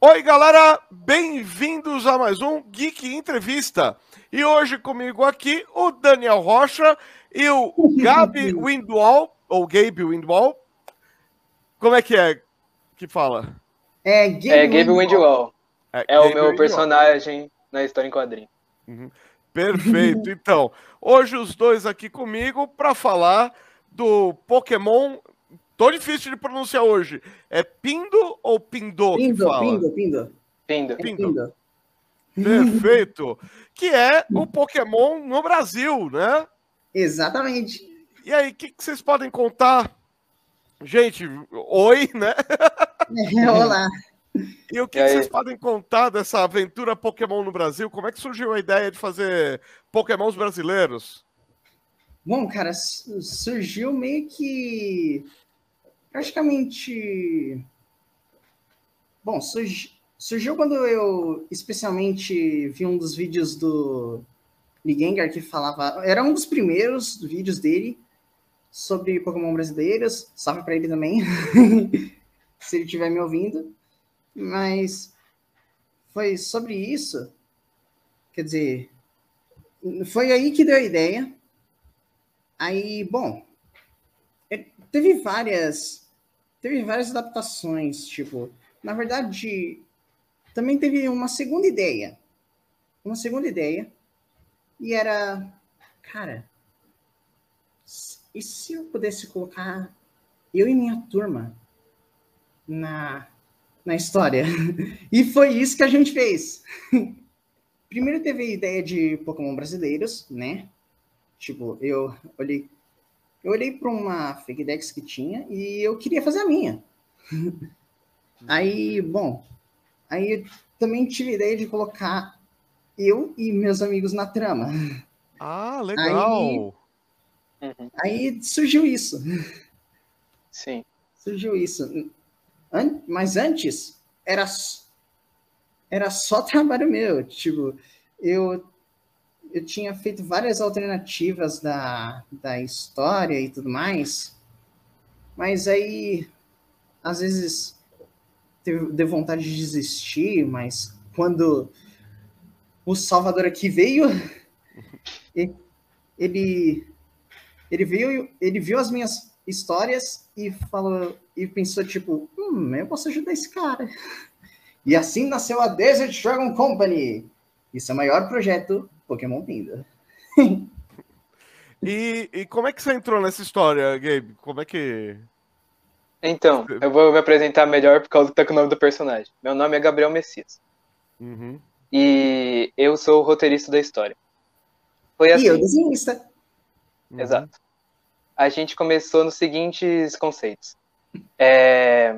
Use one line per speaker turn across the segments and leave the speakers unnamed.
Oi, galera, bem-vindos a mais um Geek Entrevista. E hoje comigo aqui o Daniel Rocha e o Gabi Windwall, ou Gabe Windwall. Como é que é que fala?
É Gabe,
É Gabe
Windwall.
Windwall. É,
Gabe
o meu
Windwall.
personagem na história em quadrinho.
Perfeito. Então, hoje os dois aqui comigo para falar do Pokémon. Tô difícil de pronunciar hoje. É Pindo ou Pindô? que
Pindo,
fala?
Pindo, Pindo.
Pindo.
Pindo.
Pindo.
Perfeito. Que é o Pokémon no Brasil, né?
Exatamente.
E aí, o que, que vocês podem contar? Gente, oi, né?
É, olá.
E o que,
E
que vocês podem contar dessa aventura Pokémon no Brasil? Como é que surgiu a ideia de fazer Pokémons brasileiros?
Bom, cara, su- surgiu meio que praticamente. Bom, surgi- surgiu quando eu especialmente vi um dos vídeos do Ligengar que falava. Era um dos primeiros vídeos dele sobre Pokémon brasileiros. Salve pra ele também, se ele estiver me ouvindo. Mas foi sobre isso. Quer dizer, foi aí que deu a ideia. Aí, bom, é, teve várias, teve várias adaptações, tipo, na verdade, também teve uma segunda ideia, uma segunda ideia, e era, cara, e se eu pudesse colocar eu e minha turma na, na história? E foi isso que a gente fez. Primeiro teve a ideia de Pokémon brasileiros, né? Tipo, eu olhei, eu olhei para uma fake Dex que tinha e eu queria fazer a minha. aí, bom, aí eu também tive a ideia de colocar eu e meus amigos na trama.
Ah, legal.
Uhum.
Aí surgiu isso,
Sim.
surgiu isso. An- mas antes era era só trabalho meu, tipo, eu eu tinha feito várias alternativas da, da história e tudo mais, mas aí, às vezes, deu vontade de desistir, mas quando o Salvador aqui veio, ele, ele veio, ele viu as minhas histórias e falou, e pensou, tipo, hum, eu posso ajudar esse cara. E assim nasceu a Desert Dragon Company, e seu maior projeto, Pokémon Pinda.
E, e como é que você entrou nessa história, Gabe? Como é que.
Então, eu vou me apresentar melhor por causa que tá com o nome do personagem. Meu nome é Gabriel Messias.
Uhum.
E eu sou o roteirista da história. Foi
E
assim,
eu desenhista.
uhum.
exato. A gente começou nos seguintes conceitos. É,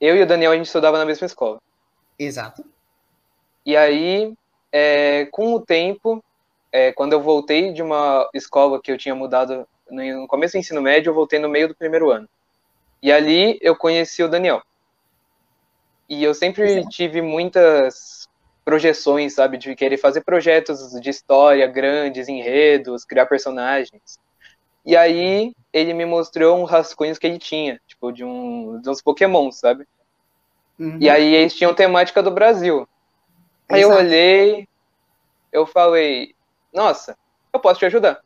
Eu e o Daniel, a gente estudava na mesma escola.
Exato.
E aí, é, com o tempo, é, quando eu voltei de uma escola que eu tinha mudado no começo do ensino médio, eu voltei no meio do primeiro ano. E ali eu conheci o Daniel. E eu sempre tive muitas projeções, sabe, de querer fazer projetos de história grandes, enredos, criar personagens. E aí ele me mostrou uns rascunhos que ele tinha, tipo, de, um, de uns Pokémon, sabe?
Uhum.
E aí eles tinham temática do Brasil. Aí eu
Exato.
olhei, eu falei, nossa, eu posso te ajudar.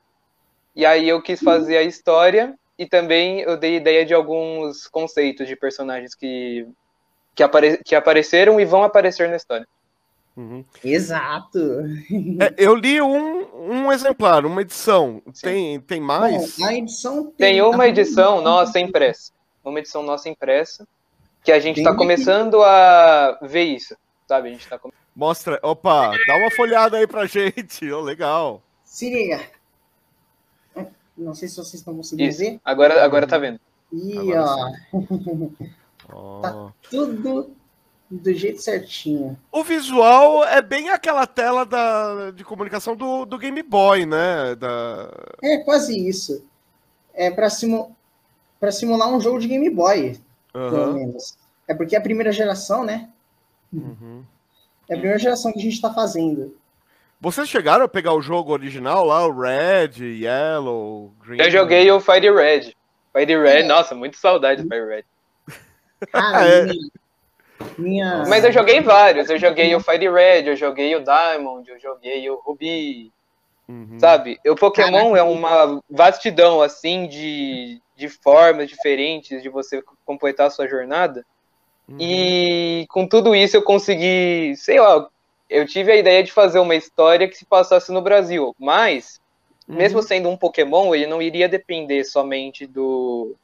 E aí eu quis fazer a história e também eu dei ideia de alguns conceitos de personagens que, que, apare, que apareceram e vão aparecer na história.
Uhum.
Exato.
É, eu li um, um exemplar, uma edição. Tem, tem mais?
Bom, a edição
Tem uma
a-
edição nossa impressa. Uma edição nossa impressa. Que a gente
Tem
está começando a ver isso. Sabe? A gente tá come-
Mostra. Opa, dá uma folhada aí pra gente. Ô, legal.
Se liga. Não sei se vocês estão conseguindo
Isso.
ver.
Agora, agora tá vendo.
E ó. Tá. tudo do jeito certinho.
O visual é bem aquela tela da, de comunicação do, do Game Boy, né? Da...
É quase isso. É para simu... pra simular um jogo de Game Boy, pelo
Aham.
menos. É porque é a primeira geração, né?
Uhum.
É a primeira geração que a gente está fazendo.
Vocês chegaram a pegar o jogo original lá, o Red, Yellow, Green?
Eu joguei o Fire Red. Fire Red,
É.
nossa, muito saudade do Fire Red.
Cara,
É.
Minha...
Mas eu joguei vários. Eu joguei o Fire Red, eu joguei o Diamond, eu joguei o Ruby.
Uhum.
Sabe? O Pokémon é uma vastidão, assim, de, de formas diferentes de você completar a sua jornada.
Uhum.
E com tudo isso eu consegui, sei lá, eu tive a ideia de fazer uma história que se passasse no Brasil. Mas,
Uhum.
mesmo sendo um Pokémon, ele não iria depender somente do,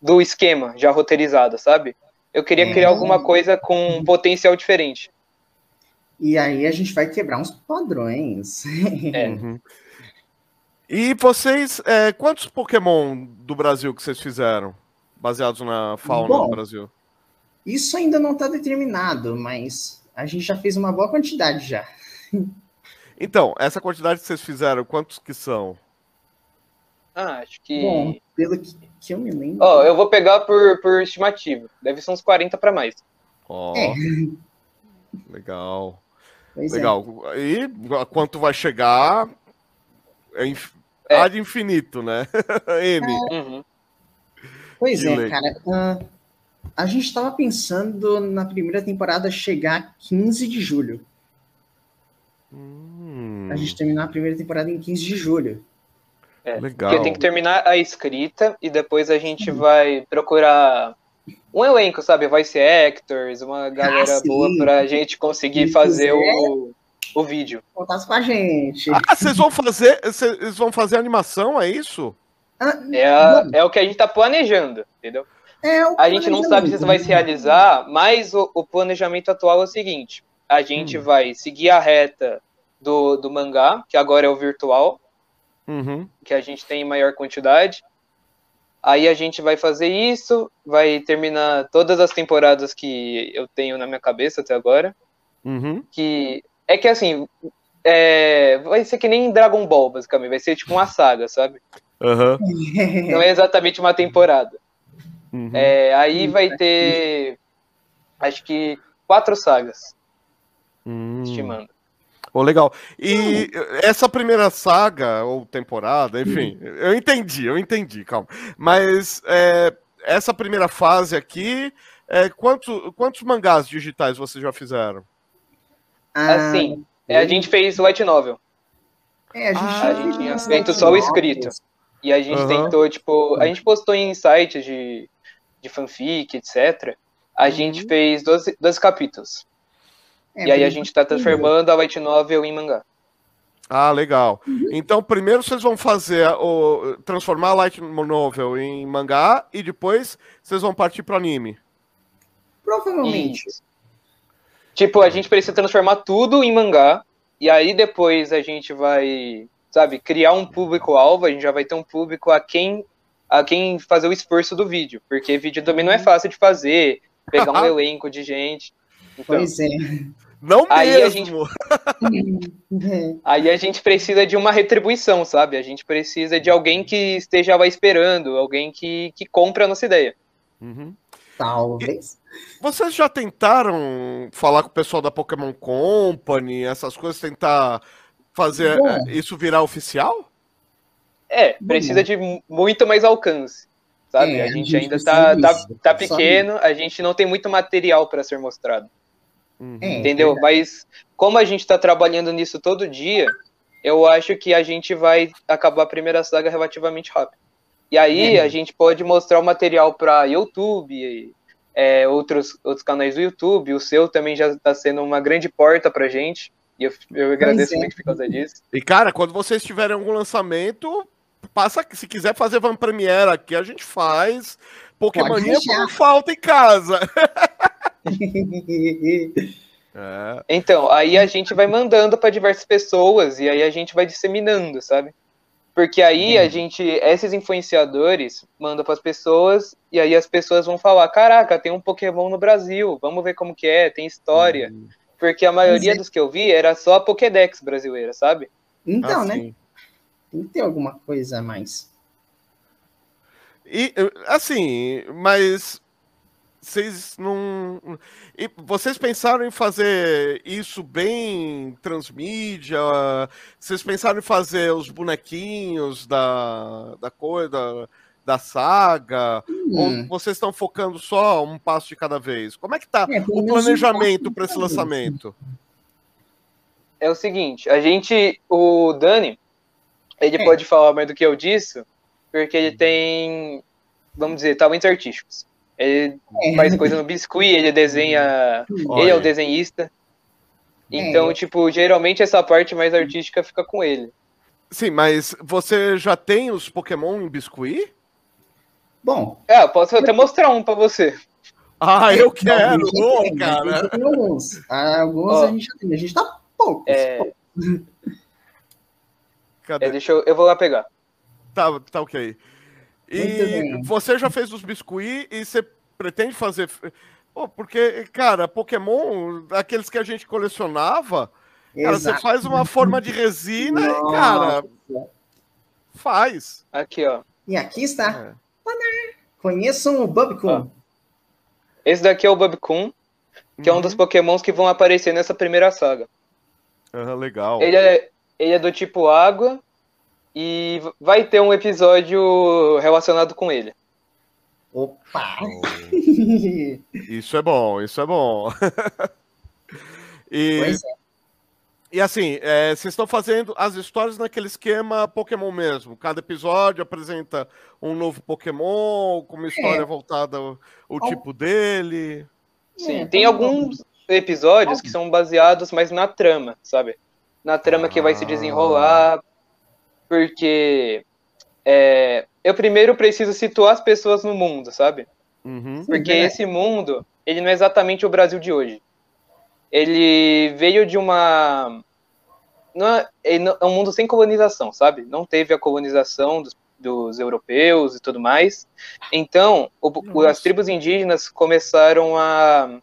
do esquema já roteirizado, sabe? Eu queria
É.
criar alguma coisa com um potencial diferente.
E aí a gente vai quebrar uns padrões.
É.
Uhum. E vocês, é, quantos Pokémon do Brasil que vocês fizeram? Baseados na fauna
Bom.
do Brasil?
Isso ainda não está determinado, mas a gente já fez uma boa quantidade já.
Então, essa quantidade que vocês fizeram, quantos que são?
Ah, acho que.
Bom, pelo que, que eu me lembro.
Ó, eu vou pegar por, por estimativa. Deve ser uns 40 para mais.
Ó,
É.
legal.
pois é.
Legal. E quanto vai chegar? É, inf...
É.
Ad infinito, né? N.
Uhum.
Pois
De
é,
lei.
cara. ah, a gente estava pensando na primeira temporada chegar 15 de julho.
Hum,
A gente terminar a primeira temporada em 15 de julho.
É.
legal.
Porque tem que terminar a escrita e depois a gente vai procurar um elenco, sabe? Voice actors, uma galera
sim.
boa pra gente conseguir
Se
fazer
quiser.
o, o vídeo.
Contasse com a gente.
Ah, vocês vão fazer, vocês vão fazer animação, é isso?
Ah,
É, a- é o que a gente tá planejando, entendeu?
É o
A gente não sabe se isso vai se realizar, mas o, o planejamento atual é o seguinte: a gente
Hum.
vai seguir a reta do, do mangá, que agora é o virtual,
Uhum.
que a gente tem em maior quantidade. Aí a gente vai fazer isso, vai terminar todas as temporadas que eu tenho na minha cabeça até agora.
Uhum.
Que é que assim, é, vai ser que nem Dragon Ball, basicamente, vai ser tipo uma saga, sabe? Não é exatamente uma temporada.
Uhum.
É, aí vai ter, acho que quatro sagas,
Hum.
estimando.
Oh, legal. E essa primeira saga, ou temporada, enfim, eu entendi, eu entendi, calma. Mas é, essa primeira fase aqui, é, quanto, quantos mangás digitais vocês já fizeram?
Ah,
Assim, é, a gente fez Light Novel.
é, a gente,
Ah, a gente tinha
feito só o escrito. E a gente
Aham.
tentou, tipo, a gente postou em sites de, de fanfic, etc. A
Uhum.
gente fez 12, 12 capítulos.
É,
e aí a gente tá transformando a Light Novel em mangá.
Ah, legal. Então, primeiro vocês vão fazer o transformar a light novel em mangá e depois vocês vão partir para anime.
Provavelmente.
Isso. Tipo, a gente precisa transformar tudo em mangá. E aí depois a gente vai, sabe, criar um público-alvo. A gente já vai ter um público a quem, a quem fazer o esforço do vídeo. Porque vídeo também não é fácil de fazer. Pegar um elenco de gente. Então,
Pois é.
Não
Aí a
mesmo.
É.
Aí a gente precisa de uma retribuição, sabe? A gente precisa de alguém que esteja lá esperando, alguém que, que compre a nossa ideia.
Uhum.
Talvez.
Vocês já tentaram falar com o pessoal da Pokémon Company, essas coisas, tentar fazer eh, isso virar oficial?
É, precisa de mu- muito mais alcance, sabe?
É,
a
a
gente ainda tá,
precisa
tá, tá
só
pequeno, a gente não tem muito material para ser mostrado,
Uhum.
É,
entendeu? Mas como a gente tá trabalhando nisso todo dia, eu acho que a gente vai acabar a primeira saga relativamente rápido. E aí
É.
a gente pode mostrar o material para YouTube, e, é, outros, outros canais do YouTube, o seu também já está sendo uma grande porta pra gente. E eu, eu agradeço
é.
muito por causa disso.
E, cara, quando vocês tiverem algum lançamento, passa. Se quiser fazer Van Premiere aqui, a gente faz. Pokémonia
deixar.
por falta em casa. É.
Então, aí a gente vai mandando para diversas pessoas e aí a gente vai disseminando, sabe? Porque aí a gente, esses influenciadores mandam para as pessoas e aí as pessoas vão falar: "Caraca, tem um Pokémon no Brasil, vamos ver como que é, tem história".
Uhum.
Porque a maioria
Pois é.
dos que eu vi era só a Pokédex brasileira, sabe?
Então,
Ah,
né? Tem que ter alguma coisa a mais.
E, assim, mas vocês não. E vocês pensaram em fazer isso bem transmídia? Vocês pensaram em fazer os bonequinhos da, da coisa? da saga? Hum. Ou vocês estão focando só um passo de cada vez? Como é que tá é, o planejamento para esse lançamento?
É o seguinte, a gente, o Dani, ele é. pode falar mais do que eu disse, porque ele tem, vamos dizer, talentos artísticos. Ele é. faz coisa no biscuit, ele desenha, Olha. ele é o desenhista. Então, é. tipo, geralmente essa parte mais artística fica com ele.
Sim, mas você já tem os Pokémon em biscuit?
Bom.
É, eu posso até mostrar um pra você.
Ah, eu quero! Não, tem, cara.
Alguns. Ah, alguns a gente já tem. A gente tá poucos. É...
Cadê? É, deixa eu, eu vou lá pegar.
Tá, tá ok. E você já fez os biscuit e você pretende fazer. Pô, porque, cara, Pokémon, aqueles que a gente colecionava, cara, você faz uma forma de resina Nossa. e, cara, faz.
Aqui, ó.
E aqui está. É. Conheçam o Bubcon.
Esse daqui é o Bubcon, que uhum. é um dos uhum. Pokémons que vão aparecer nessa primeira saga.
Ah, legal.
Ele é, ele é do tipo água e vai ter um episódio relacionado com ele.
Opa!
isso é bom, isso é bom. e, pois é. E assim, é, vocês estão fazendo as histórias naquele esquema Pokémon mesmo. Cada episódio apresenta um novo Pokémon, com uma história é. voltada ao, ao tipo dele.
Sim, é, tem alguns episódios que são baseados mais na trama, sabe? Na trama que vai se desenrolar. Porque é, eu primeiro preciso situar as pessoas no mundo, sabe? Uhum. Porque Sim, esse mundo, ele não é exatamente o Brasil de hoje. Ele veio de uma. Não é, é um mundo sem colonização, sabe? Não teve a colonização dos, dos europeus e tudo mais. Então, o, as tribos indígenas começaram a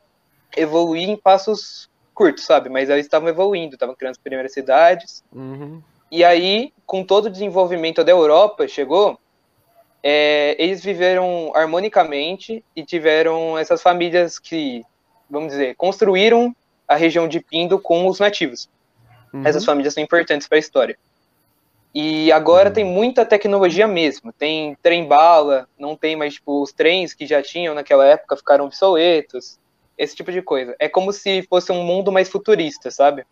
evoluir em passos curtos, sabe? Mas elas estavam evoluindo, estavam criando as primeiras cidades. Uhum. E aí, com todo o desenvolvimento da Europa, chegou é, eles viveram harmonicamente e tiveram essas famílias que, vamos dizer, construíram a região de Pindo com os nativos. Uhum. Essas famílias são importantes para a história. E agora uhum. tem muita tecnologia mesmo. Tem trem-bala, não tem mais, tipo, os trens que já tinham naquela época ficaram obsoletos. Esse tipo de coisa. É como se fosse um mundo mais futurista, sabe?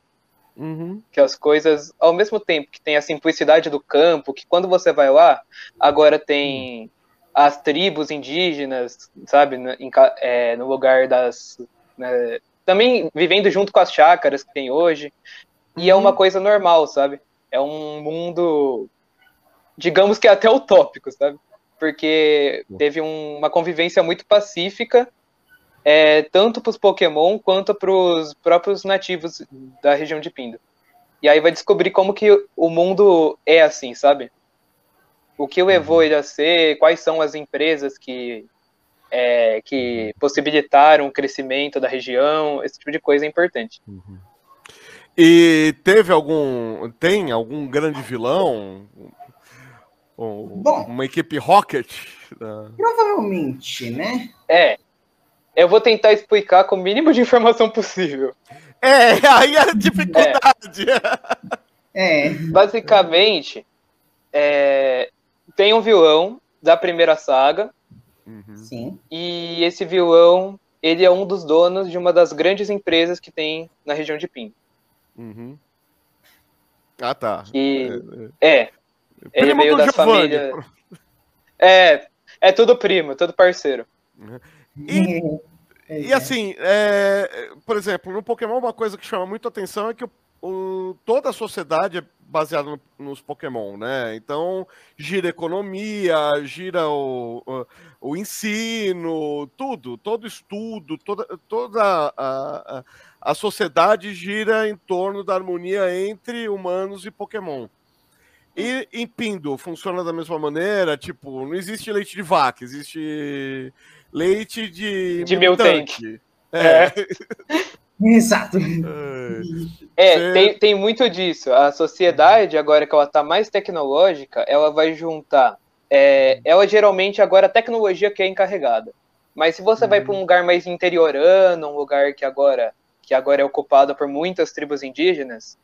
Uhum. Que as coisas, ao mesmo tempo que tem a simplicidade do campo, que quando você vai lá, agora tem uhum. as tribos indígenas, sabe, no, em, é, no lugar das. Né, também vivendo junto com as chácaras que tem hoje. E uhum. é uma coisa normal, sabe? É um mundo, digamos que até utópico, sabe? Porque teve um, uma convivência muito pacífica é, tanto para os Pokémon quanto para os próprios nativos da região de Pindo. E aí vai descobrir como que o mundo é assim, sabe? O que levou uhum. ele a ser, quais são as empresas que, é, que possibilitaram o crescimento da região, esse tipo de coisa é importante. Uhum.
E teve algum. Tem algum grande vilão? Bom, uma equipe Rocket?
Provavelmente, né?
É. Eu vou tentar explicar com o mínimo de informação possível.
É, aí é a dificuldade.
É. é. Basicamente, é, tem um vilão da primeira saga.
Uhum. Sim.
E esse vilão, ele é um dos donos de uma das grandes empresas que tem na região de Pim.
Uhum. Ah, tá.
E, é. é. Ele veio das famílias. É, é tudo primo, tudo parceiro.
Uhum. E, é, e assim, é, por exemplo, no Pokémon uma coisa que chama muito atenção é que o, o, toda a sociedade é baseada no, nos Pokémon, né? Então gira a economia, gira o, o, o ensino, tudo, todo estudo, toda, toda a, a, a sociedade gira em torno da harmonia entre humanos e Pokémon. E em Pindo funciona da mesma maneira, tipo, não existe leite de vaca, existe leite de.
De meu tanque.
É. é.
Exato.
É, é tem, tem muito disso. A sociedade, agora que ela está mais tecnológica, ela vai juntar. É, ela geralmente, agora, a tecnologia que é encarregada. Mas se você vai para um uhum. lugar mais interiorano, um lugar que agora, que agora é ocupado por muitas tribos indígenas,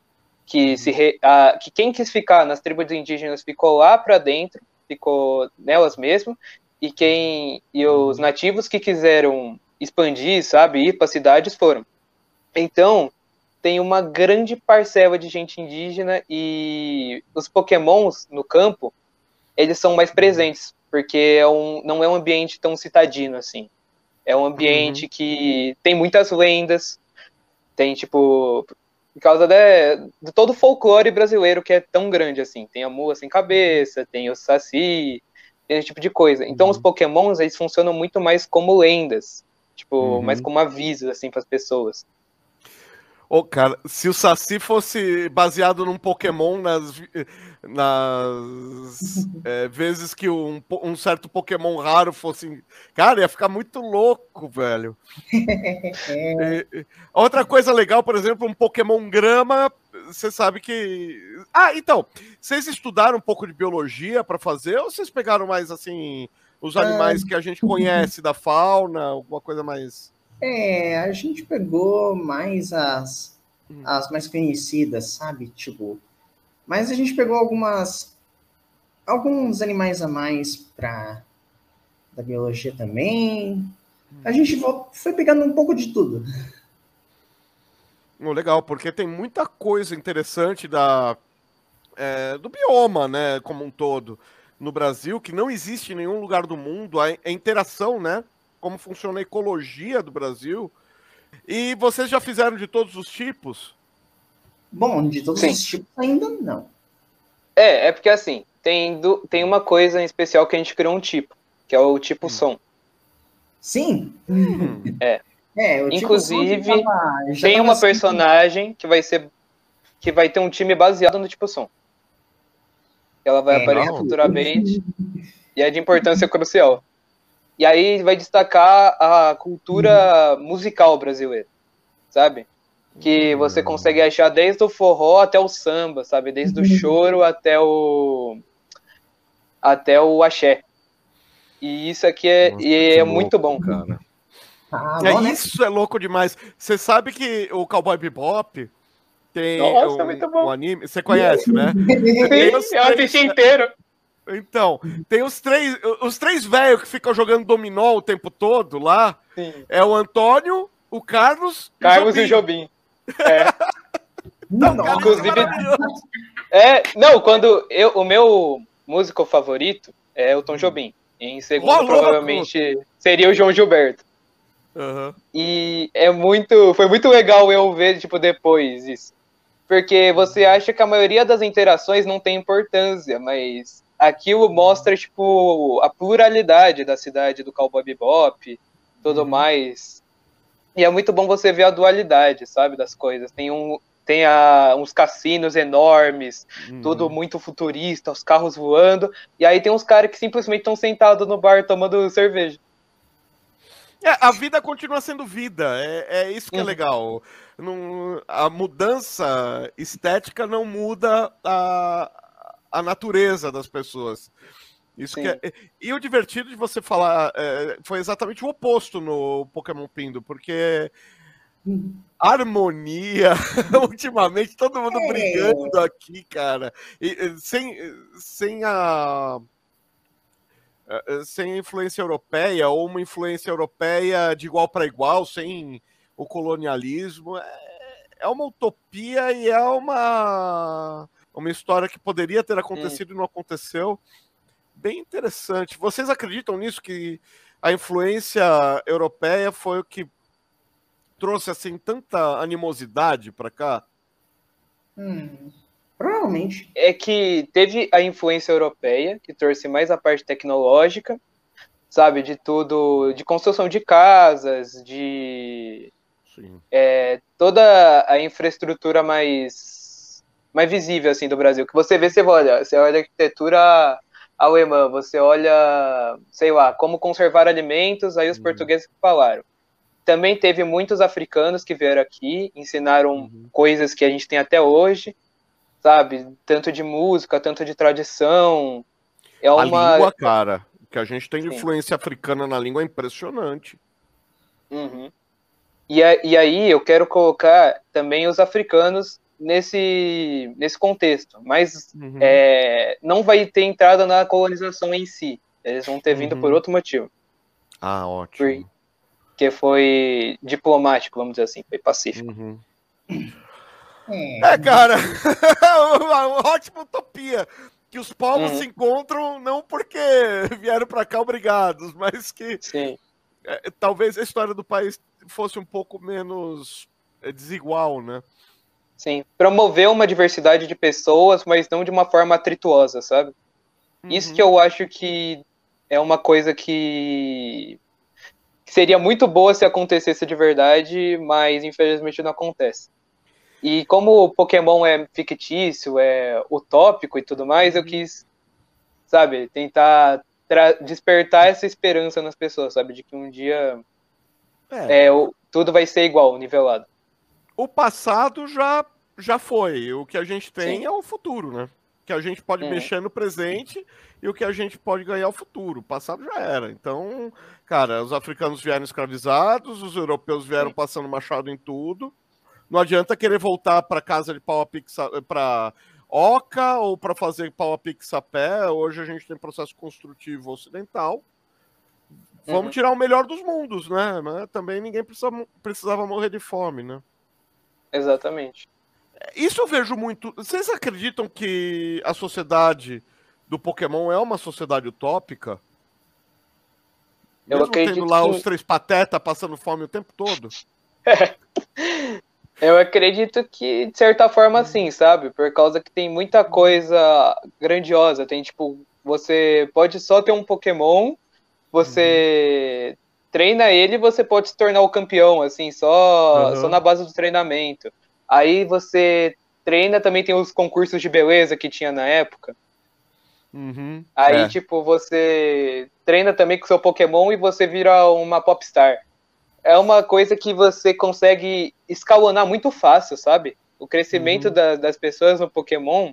que, se re, a, que quem quis ficar nas tribos indígenas ficou lá para dentro, ficou nelas mesmo, e quem e os nativos que quiseram expandir, sabe, ir para cidades foram. Então, tem uma grande parcela de gente indígena e os pokémons no campo, eles são mais presentes, porque é um, não é um ambiente tão citadino assim. É um ambiente uhum. que tem muitas lendas, tem tipo por causa de, de, todo o folclore brasileiro que é tão grande assim. Tem a mula sem cabeça, tem o saci, esse tipo de coisa. Então uhum. os pokémons, eles funcionam muito mais como lendas, tipo, uhum. mais como avisos assim para as pessoas.
Ô, oh, cara, se o Saci fosse baseado num Pokémon nas, nas é, vezes que um, um, certo Pokémon raro fosse. Cara, ia ficar muito louco, velho. e, outra coisa legal, por exemplo, um Pokémon grama, você sabe que. Ah, então, vocês estudaram um pouco de biologia para fazer ou vocês pegaram mais assim os animais ah. que a gente conhece da fauna, alguma coisa mais.
É, a gente pegou mais as, hum. as mais conhecidas, sabe? Tipo, mas a gente pegou algumas alguns animais a mais para da biologia também. A hum. gente foi pegando um pouco de tudo.
Oh, legal, porque tem muita coisa interessante da, é, do bioma, né, como um todo, no Brasil, que não existe em nenhum lugar do mundo, a, a interação, né, como funciona a ecologia do Brasil. E vocês já fizeram de todos os tipos?
Bom, de todos Sim. os tipos ainda não.
É, é porque assim, tem, do, tem uma coisa em especial que a gente criou um tipo, que é o tipo hum. som.
Sim.
Hum. É. é Inclusive, tipo tava, tem uma assim. personagem que vai ser que vai ter um time baseado no tipo som. Ela vai é, aparecer não. futuramente e é de importância crucial. E aí vai destacar a cultura musical brasileira, sabe? Que você hum. consegue achar desde o forró até o samba, sabe? Desde o choro até o até o axé. E isso aqui é, Nossa, e é louco, muito bom, cara.
Ah, é, né? Isso é louco demais. Você sabe que o Cowboy Bebop tem Nossa, um, um anime. Você conhece, né?
Sim, eu assisti inteiro.
Então, tem os três, os três velhos que ficam jogando dominó o tempo todo lá. Sim. É o Antônio, o Carlos,
Carlos e o Jobim. É. não, não, inclusive, é, não, quando eu, o meu músico favorito é o Tom Jobim. Em segundo, provavelmente, seria o João Gilberto. Uhum. E é muito, foi muito legal eu ver tipo depois isso, porque você acha que a maioria das interações não tem importância, mas aquilo mostra, tipo, a pluralidade da cidade do Cowboy Bebop, tudo uhum. mais. E é muito bom você ver a dualidade, sabe, das coisas. Tem um tem a, uns cassinos enormes, uhum. tudo muito futurista, os carros voando, e aí tem uns caras que simplesmente estão sentados no bar tomando cerveja.
É, a vida continua sendo vida, é, é isso que é uhum. legal. Não, a mudança estética não muda a, a natureza das pessoas. Isso que é... E o divertido de você falar é, foi exatamente o oposto no Pokémon Pindo, porque harmonia, ultimamente todo mundo é. brigando aqui, cara, e, sem, sem a sem a influência europeia ou uma influência europeia de igual para igual, sem o colonialismo, é, é uma utopia e é uma uma história que poderia ter acontecido e não aconteceu. Bem interessante. Vocês acreditam nisso que a influência europeia foi o que trouxe assim tanta animosidade para cá?
Hum, provavelmente.
É que teve a influência europeia, que trouxe mais a parte tecnológica, sabe, de tudo, de construção de casas, de é, toda a infraestrutura mais mais visível assim do Brasil. Que você vê, você olha, você olha a arquitetura alemã, você olha, sei lá, como conservar alimentos, aí os uhum. portugueses falaram. Também teve muitos africanos que vieram aqui, ensinaram uhum. coisas que a gente tem até hoje, sabe? Tanto de música, tanto de tradição.
É uma... A língua, cara, que a gente tem de influência africana na língua é impressionante.
Uhum. E, a, e aí eu quero colocar também os africanos nesse, nesse contexto, mas uhum. é, não vai ter entrada na colonização em si. Eles vão ter vindo por uhum. outro motivo.
Ah, ótimo.
Porque foi diplomático, vamos dizer assim, foi pacífico.
Uhum. É, cara, uma ótima utopia. Que os povos uhum. se encontram não porque vieram para cá obrigados, mas que é, talvez a história do país fosse um pouco menos é, desigual, né?
Sim, promover uma diversidade de pessoas, mas não de uma forma atrituosa, sabe? Uhum. Isso que eu acho que é uma coisa que seria muito boa se acontecesse de verdade, mas infelizmente não acontece. E como o Pokémon é fictício, é utópico e tudo mais, eu uhum. quis, sabe, tentar despertar essa esperança nas pessoas, sabe, de que um dia é. É, o, tudo vai ser igual, nivelado.
O passado já, já foi, o que a gente tem Sim. é o futuro, né? Que a gente pode uhum. mexer no presente e o que a gente pode ganhar é o futuro. O passado já era. Então, cara, os africanos vieram escravizados, os europeus vieram Sim. passando machado em tudo. Não adianta querer voltar para casa de pau a pix para oca ou para fazer pau a pix a pé. Hoje a gente tem processo construtivo ocidental. Vamos uhum. tirar o melhor dos mundos, né? Mas também ninguém precisava, precisava morrer de fome, né?
Exatamente.
Isso eu vejo muito. Vocês acreditam que a sociedade do Pokémon é uma sociedade utópica? Eu Mesmo acredito tendo lá que... os três patetas passando fome o tempo todo?
Eu acredito que, de certa forma, uhum. sim, sabe? Por causa que tem muita coisa grandiosa. Tem, tipo, você pode só ter um Pokémon, você uhum. treina ele e você pode se tornar o campeão, assim, só, uhum. só na base do treinamento. Aí você treina, também tem os concursos de beleza que tinha na época.
Uhum.
Aí, é. tipo, você treina também com seu Pokémon e você vira uma Popstar é uma coisa que você consegue escalonar muito fácil, sabe? O crescimento uhum. da, das pessoas no Pokémon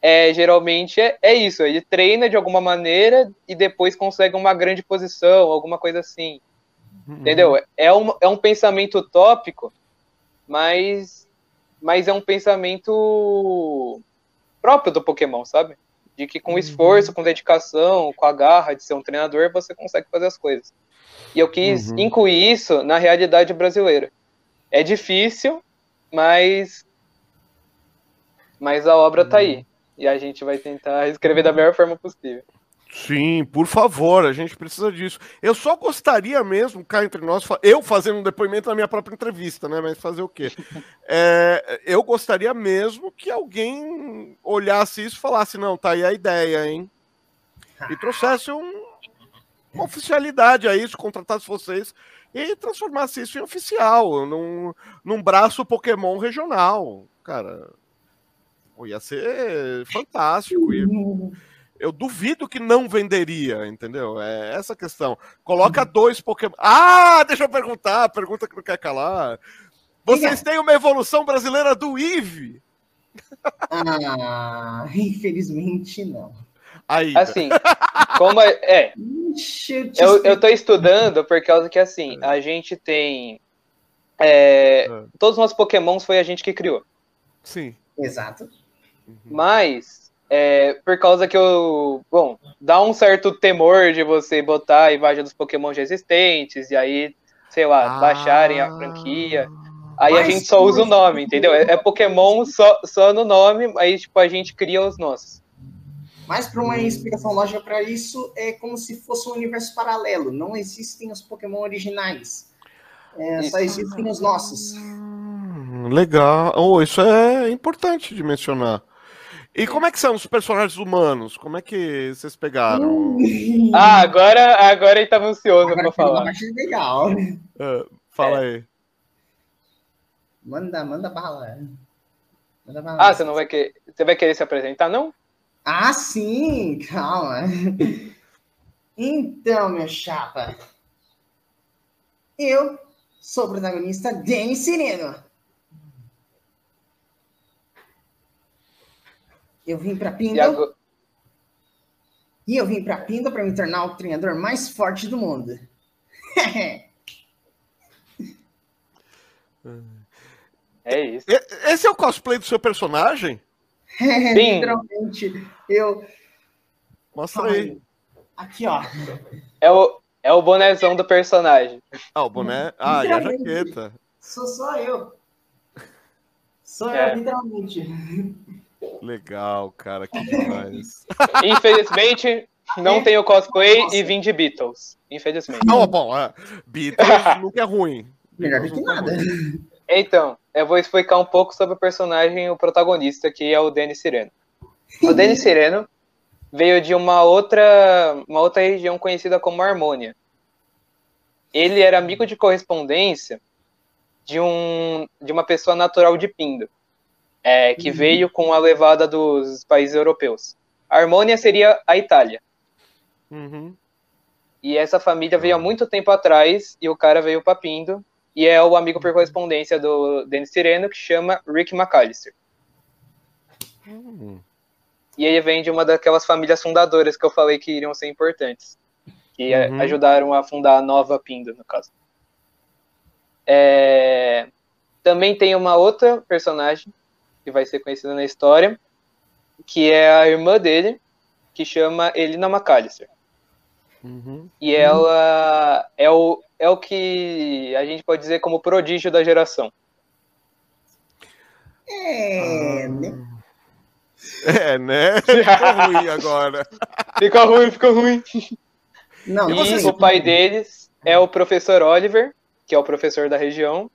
é geralmente é, é, isso. Ele treina de alguma maneira e depois consegue uma grande posição, alguma coisa assim. Uhum. Entendeu? É um, é um pensamento utópico, mas, mas é um pensamento próprio do Pokémon, sabe? De que com uhum. esforço, com dedicação, com a garra de ser um treinador, você consegue fazer as coisas. E eu quis uhum. incluir isso na realidade brasileira. É difícil, mas mas a obra está aí. E a gente vai tentar escrever da melhor forma possível.
Sim, por favor, a gente precisa disso. Eu só gostaria mesmo, cá entre nós, eu fazendo um depoimento na minha própria entrevista, né? Mas fazer o quê? É, eu gostaria mesmo que alguém olhasse isso e falasse: não, tá aí a ideia, hein? E trouxesse um, oficialidade a isso, contratasse vocês e transformasse isso em oficial, num, num braço Pokémon regional. Cara, ia ser fantástico. eu duvido que não venderia, entendeu? É essa a questão. Coloca uhum. dois Pokémon. Ah, deixa eu perguntar, pergunta que não quer calar. Vocês têm uma evolução brasileira do Eve?
Ah, infelizmente não.
Aí. Assim, como é. é eu, eu tô estudando por causa que, assim, a gente tem. É, ah. todos os nossos Pokémons foi a gente que criou.
Sim.
Exato.
Uhum. Mas, é, por causa que eu. Bom, dá um certo temor de você botar a imagem dos Pokémon já existentes, e aí, sei lá, ah. baixarem a franquia. Aí Mas, a gente só usa o nome, entendeu? É, é Pokémon só, só no nome, aí tipo, a gente cria os nossos.
Mas para uma explicação lógica para isso, é como se fosse um universo paralelo. Não existem os Pokémon originais. É, só existem os nossos.
Hum, legal. Oh, isso é importante de mencionar. E como é que são os personagens humanos? Como é que vocês pegaram?
ah, agora, agora ele estava ansioso para falar.
legal.
Uh, fala é. aí.
Manda, manda bala.
Manda bala. Ah, você não vai querer, você vai querer se apresentar, não?
Ah, sim, calma. Então, meu chapa, eu sou o protagonista Denis Sireno. Eu vim para Pindo. E, agora... e, eu vim para Pindo para me tornar o treinador mais forte do mundo.
É isso.
Esse é o cosplay do seu personagem?
É,
Sim.
literalmente. Eu.
Mostra aí.
Aqui, ó.
É o, é o bonézão do personagem.
Ah, o boné. Ah, e a jaqueta.
Sou só eu. Sou
É.
eu, literalmente.
Legal, cara, que demais.
Infelizmente, não tenho cosplay
Nossa.
e vim de Beatles. Infelizmente.
Ah, bom, é. Beatles nunca é ruim.
Melhor do
Beatles
que
é
nada.
Então, eu vou explicar um pouco sobre o personagem, o protagonista, que é o Denis Sireno. O Denis Sireno veio de uma outra, uma outra região conhecida como Harmônia. Ele era amigo de correspondência de, um, de uma pessoa natural de Pindo, é, que
Uhum.
veio com a levada dos países europeus. A Harmônia seria a Itália.
Uhum.
E essa família veio há muito tempo atrás e o cara veio pra Pindo. E é o amigo por correspondência do Denis Sireno que chama Rick McAllister.
Hum.
E ele vem de uma daquelas famílias fundadoras que eu falei que iriam ser importantes. Que eh,
Uhum.
ajudaram a fundar a nova Pindo, no caso. É, Também tem uma outra personagem que vai ser conhecida na história, que é a irmã dele, que chama Elina McAllister.
Uhum.
E ela é o, é o que a gente pode dizer como prodígio da geração.
É, né?
É, né? Ficou ruim agora.
Fica ruim, fica ruim.
Não,
E o pai deles é o professor Oliver, que é o professor da região,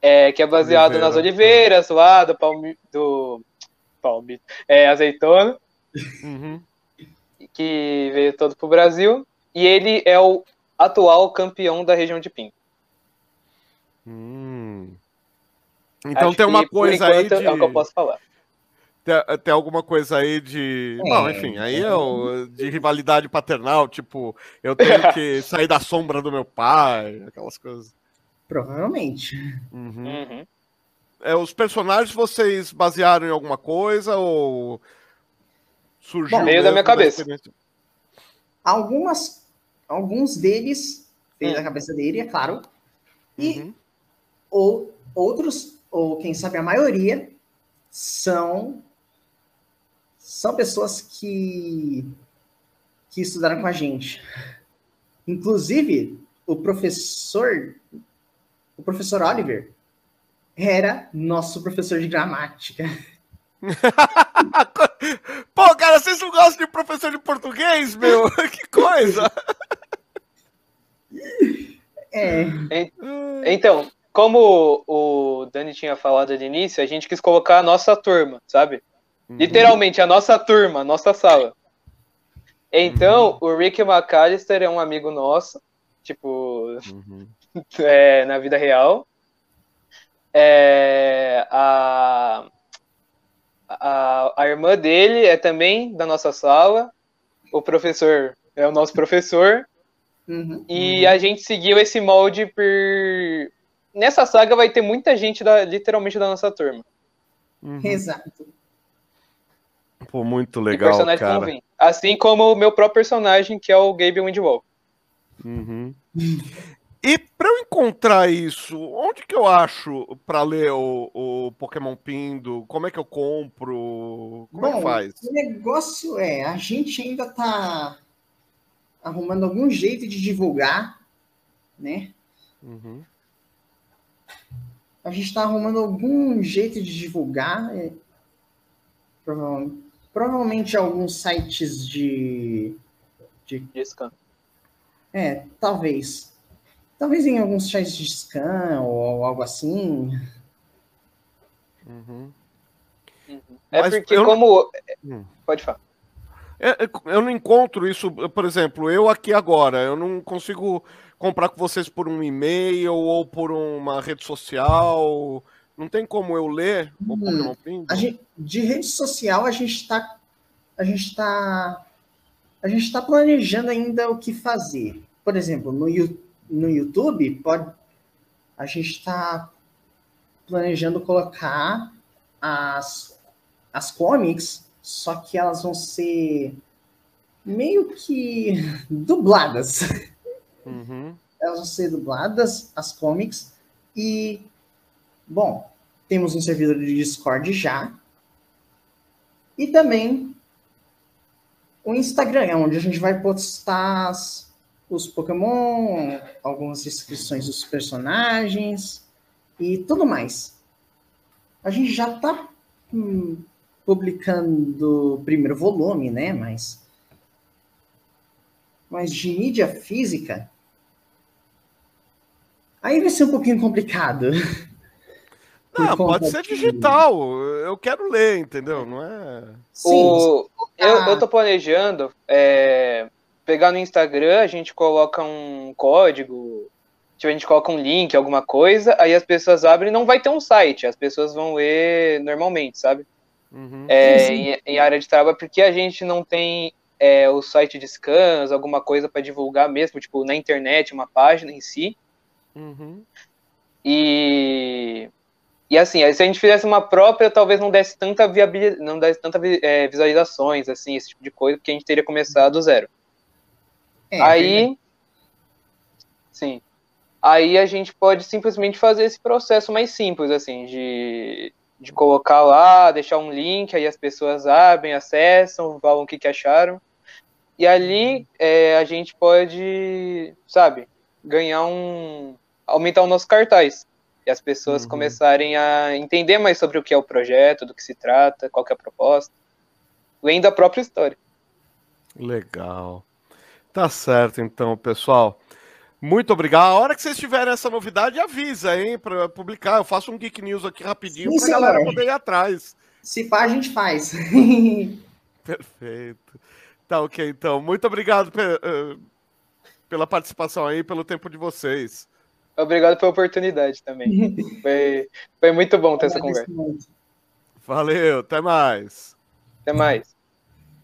é, que é baseado
Oliveira.
nas oliveiras lá do palmi, do palmi, é, azeitona,
Uhum.
Que veio todo pro Brasil, e ele é o atual campeão da região de Pinto.
Hum. Então
Acho
tem uma
que,
coisa aí de.
É o que eu posso falar.
Tem, tem alguma coisa aí de.
É.
Bom, enfim, aí é o, de rivalidade paternal, tipo, eu tenho que sair da sombra do meu pai, aquelas coisas.
Provavelmente.
Uhum.
Uhum.
É, os personagens vocês basearam em alguma coisa ou surgiu
Bom,
veio da minha cabeça.
Algumas, alguns deles veio
Hum.
da cabeça dele, é claro. E
Uhum.
ou outros, ou quem sabe a maioria, são são pessoas que que estudaram com a gente. Inclusive, o professor o professor Oliver era nosso professor de gramática.
Pô, cara, vocês não gostam de professor de português, meu? que coisa!
É,
Então, como o Dani tinha falado ali início, a gente quis colocar a nossa turma, sabe?
Uhum.
Literalmente, a nossa turma, a nossa sala. Então, o Rick McAllister é um amigo nosso, tipo,
Uhum.
é, na vida real. É, a, a, a irmã dele é também da nossa sala. O professor é o nosso professor.
uhum.
E a gente seguiu esse molde por. Nessa saga vai ter muita gente da, literalmente da nossa turma.
Uhum.
Exato.
Pô, muito legal, cara.
Assim como o meu próprio personagem, que é o Gabe Windwall.
Uhum. E pra eu encontrar isso, onde que eu acho pra ler o, o Pokémon Pindo? Como é que eu compro? Como é que
Bom,
faz?
o negócio é, a gente ainda tá arrumando algum jeito de divulgar, né?
Uhum.
A gente tá arrumando algum jeito de divulgar. é, provavelmente, provavelmente alguns sites de.
de scan.
É, talvez. Talvez em alguns sites de scan ou algo assim.
Uhum.
É
Mas
porque,
eu-
como.
Hum.
Pode falar.
É, é, eu não encontro isso, por exemplo, eu aqui agora, eu não consigo comprar com vocês por um e-mail ou por uma rede social. Não tem como eu ler o
Hum,
Pokémon Pindo?
A gente, de rede social, a gente está a gente tá a gente tá planejando ainda o que fazer. Por exemplo, no, no YouTube, pode a gente está planejando colocar as as comics, só que elas vão ser meio que dubladas.
Uhum.
Elas vão ser dubladas, as comics, e Bom, temos um servidor de Discord já. E também o Instagram, onde a gente vai postar os Pokémon, algumas inscrições dos personagens e tudo mais. A gente já está hum, publicando o primeiro volume, né? Mas, mas de mídia física, aí vai ser um pouquinho complicado.
Não, pode ser digital. Eu quero ler, entendeu? Não é.
Sim. O... Eu, eu tô planejando é, pegar no Instagram, a gente coloca um código, tipo, a gente coloca um link, alguma coisa, aí as pessoas abrem e não vai ter um site, as pessoas vão ler normalmente, sabe? Uhum. É, em, em, área de trabalho, porque a gente não tem é, o site de scans, alguma coisa para divulgar mesmo, tipo, na internet, uma página em si. Uhum. E e assim, se a gente fizesse uma própria, talvez não desse tanta viabilidade, não desse tanta é, visualizações, assim, esse tipo de coisa, porque a gente teria começado do zero. É, aí, sim. Aí a gente pode simplesmente fazer esse processo mais simples, assim, de, de colocar lá, deixar um link, aí as pessoas abrem, acessam, falam o que, que acharam. E ali é, a gente pode, sabe, ganhar um. aumentar o nosso cartaz e as pessoas uhum. começarem a entender mais sobre o que é o projeto, do que se trata, qual que é a proposta, lendo a própria história.
Legal. Tá certo, então, pessoal. Muito obrigado. A hora que vocês tiverem essa novidade, avisa, hein, para publicar. Eu faço um Geek News aqui rapidinho para a galera poder ir atrás.
Se pá, a gente faz.
Perfeito. Tá ok, então. Muito obrigado eh, pela participação aí, pelo tempo de vocês.
Obrigado pela oportunidade também. foi, foi muito bom ter essa conversa.
Valeu, até mais.
Até mais.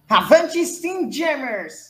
Avante Steam Jammers!